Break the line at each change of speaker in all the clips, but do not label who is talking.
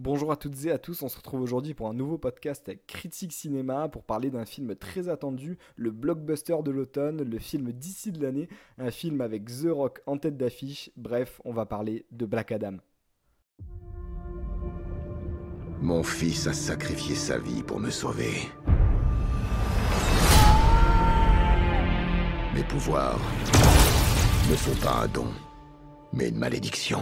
bonjour à toutes et à tous, on se retrouve aujourd'hui pour un nouveau podcast Critique Cinéma pour parler d'un film très attendu, le blockbuster de l'automne, le film d'ici de l'année, un film avec The Rock en tête d'affiche, bref, on va parler de Black Adam.
Mon fils a sacrifié sa vie pour me sauver. Mes pouvoirs ne sont pas un don, mais une malédiction.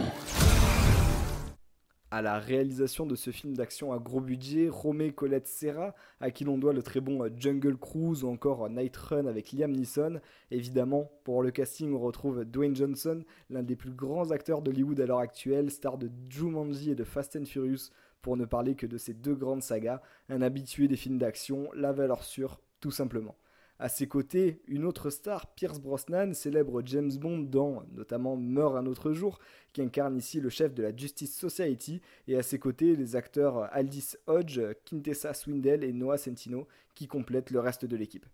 À la réalisation de ce film d'action à gros budget, Romé Colette Serra, à qui l'on doit le très bon euh, Jungle Cruise ou encore euh, Night Run avec Liam Neeson. Évidemment, pour le casting, on retrouve Dwayne Johnson, l'un des plus grands acteurs d'Hollywood à l'heure actuelle, star de Jumanji et de Fast and Furious, pour ne parler que de ces deux grandes sagas, un habitué des films d'action, la valeur sûre, tout simplement. À ses côtés, une autre star, Pierce Brosnan, célèbre James Bond dans notamment Meurt un autre jour, qui incarne ici le chef de la Justice Society, et à ses côtés les acteurs Aldis Hodge, Quintessa Swindell et Noah Centino, qui complètent le reste de l'équipe.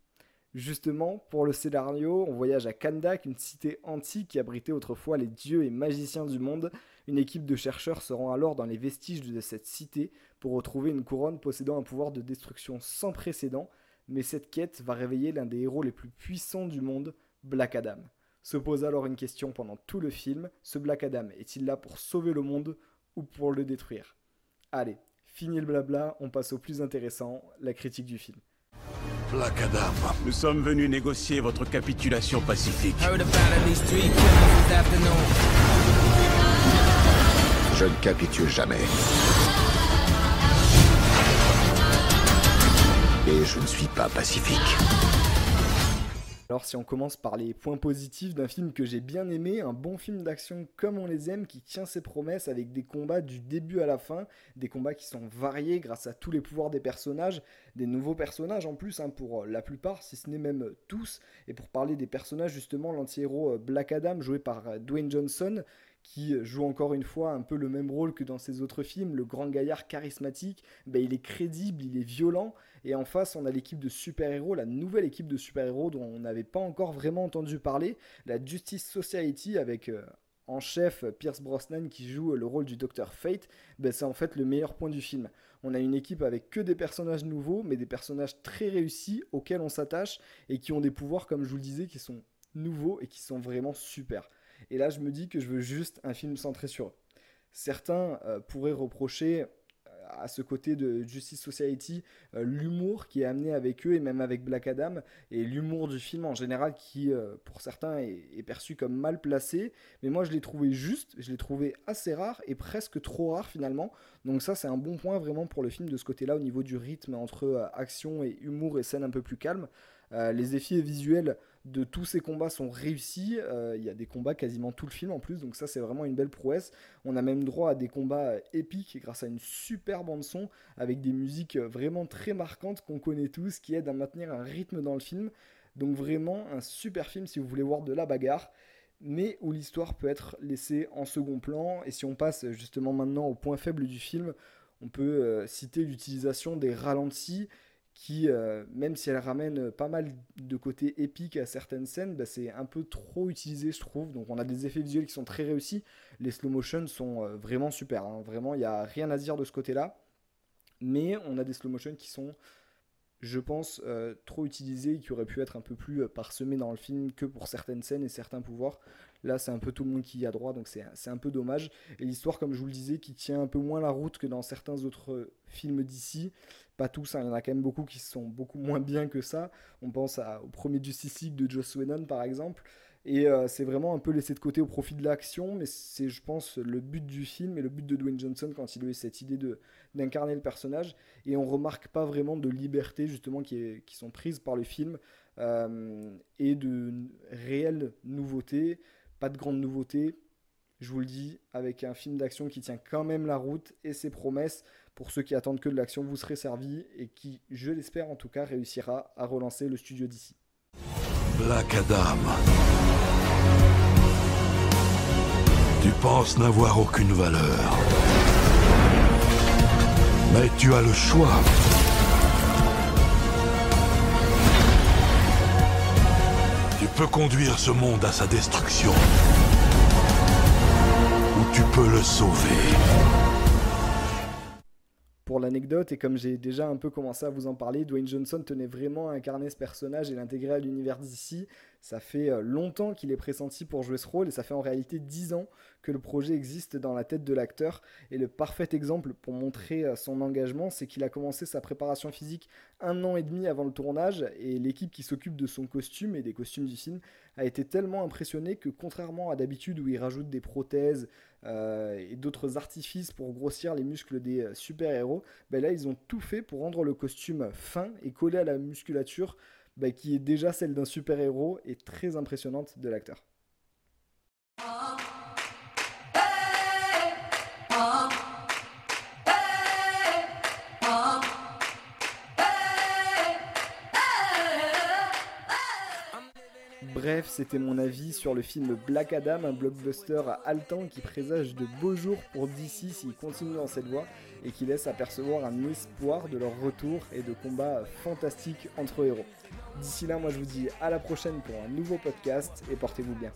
Justement, pour le scénario, on voyage à Kandak, une cité antique qui abritait autrefois les dieux et magiciens du monde. Une équipe de chercheurs se rend alors dans les vestiges de cette cité pour retrouver une couronne possédant un pouvoir de destruction sans précédent, mais cette quête va réveiller l'un des héros les plus puissants du monde, Black Adam. Se pose alors une question pendant tout le film, ce Black Adam est-il là pour sauver le monde ou pour le détruire? Allez, fini le blabla, on passe au plus intéressant, la critique du film.
Black Adam, nous sommes venus négocier votre capitulation pacifique.
Je ne capitule jamais. Et je ne suis pas pacifique.
Alors si on commence par les points positifs d'un film que j'ai bien aimé, un bon film d'action comme on les aime, qui tient ses promesses avec des combats du début à la fin, des combats qui sont variés grâce à tous les pouvoirs des personnages, des nouveaux personnages en plus hein, pour la plupart, si ce n'est même tous, et pour parler des personnages justement, l'anti-héros Black Adam joué par Dwayne Johnson, qui joue encore une fois un peu le même rôle que dans ses autres films, le grand gaillard charismatique, ben, il est crédible, il est violent, et en face on a l'équipe de super-héros, la nouvelle équipe de super-héros dont on n'avait pas encore vraiment entendu parler, la Justice Society avec euh, en chef Pierce Brosnan qui joue le rôle du Docteur Fate, ben, c'est en fait le meilleur point du film. On a une équipe avec que des personnages nouveaux, mais des personnages très réussis auxquels on s'attache et qui ont des pouvoirs, comme je vous le disais, qui sont nouveaux et qui sont vraiment super. Et là, je me dis que je veux juste un film centré sur eux. Certains euh, pourraient reprocher euh, à ce côté de Justice Society euh, l'humour qui est amené avec eux et même avec Black Adam et l'humour du film en général qui pour certains est, perçu comme mal placé. Mais moi je l'ai trouvé juste je l'ai trouvé assez rare et presque trop rare finalement. Donc ça c'est un bon point vraiment pour le film de ce côté là au niveau du rythme entre action et humour et scène un peu plus calme les effets visuels de tous ces combats sont réussis. Euh, il y a des combats quasiment tout le film en plus, donc ça c'est vraiment une belle prouesse. On a même droit à des combats euh, épiques grâce à une super bande son avec des musiques euh, vraiment très marquantes qu'on connaît tous, qui aident à maintenir un rythme dans le film. Donc vraiment un super film si vous voulez voir de la bagarre mais où l'histoire peut être laissée en second plan. Et si on passe justement maintenant au point faible du film, on peut citer l'utilisation des ralentis qui, euh, même si elle ramène pas mal de côté épique à certaines scènes, bah, c'est un peu trop utilisé, je trouve. Donc on a des effets visuels qui sont très réussis. Les slow motion sont euh, vraiment super. Hein. Vraiment, il n'y a rien à dire de ce côté-là. Mais on a des slow motion qui sont, je pense, euh, trop utilisés, qui auraient pu être un peu plus parsemés dans le film que pour certaines scènes et certains pouvoirs. Là, c'est un peu tout le monde qui y a droit, donc c'est un peu dommage. Et l'histoire, comme je vous le disais, qui tient un peu moins la route que dans certains autres films d'ici. Pas tous, hein, il y en a quand même beaucoup qui sont beaucoup moins bien que ça. On pense au premier Justice League de Joss Whedon, par exemple. Et euh, c'est vraiment un peu laissé de côté au profit de l'action, mais c'est, je pense, le but du film et le but de Dwayne Johnson quand il a eu cette idée de, d'incarner le personnage. Et on remarque pas vraiment de liberté, justement, qui, qui sont prises par le film euh, et de réelles nouveautés pas de grandes nouveautés. Je vous le dis, avec un film d'action qui tient quand même la route et ses promesses. Pour ceux qui attendent que de l'action, vous serez servi et qui, je l'espère en tout cas, réussira à relancer le studio d'ici.
Black Adam. Tu penses n'avoir aucune valeur. Mais tu as le choix. peux conduire ce monde à sa destruction. Tu peux le sauver.
l'anecdote, et comme j'ai déjà un peu commencé à vous en parler, Dwayne Johnson tenait vraiment à incarner ce personnage et l'intégrer à l'univers d'ici. Ça fait euh, longtemps qu'il est pressenti pour jouer ce rôle, et ça fait en réalité 10 ans que le projet existe dans la tête de l'acteur. Et le parfait exemple pour montrer euh, son engagement, c'est qu'il a commencé sa préparation physique un an et demi avant le tournage, et l'équipe qui s'occupe de son costume et des costumes du film a été tellement impressionnée que contrairement à d'habitude où il rajoute des prothèses, euh, et d'autres artifices pour grossir les muscles des super-héros, ben là ils ont tout fait pour rendre le costume fin et collé à la musculature ben, qui est déjà celle d'un super-héros et très impressionnante de l'acteur. Bref, c'était mon avis sur le film Black Adam, un blockbuster haletant qui présage de beaux jours pour DC s'il continue dans cette voie et qui laisse apercevoir un espoir de leur retour et de combats fantastiques entre héros. D'ici là, moi je vous dis à la prochaine pour un nouveau podcast et portez-vous bien.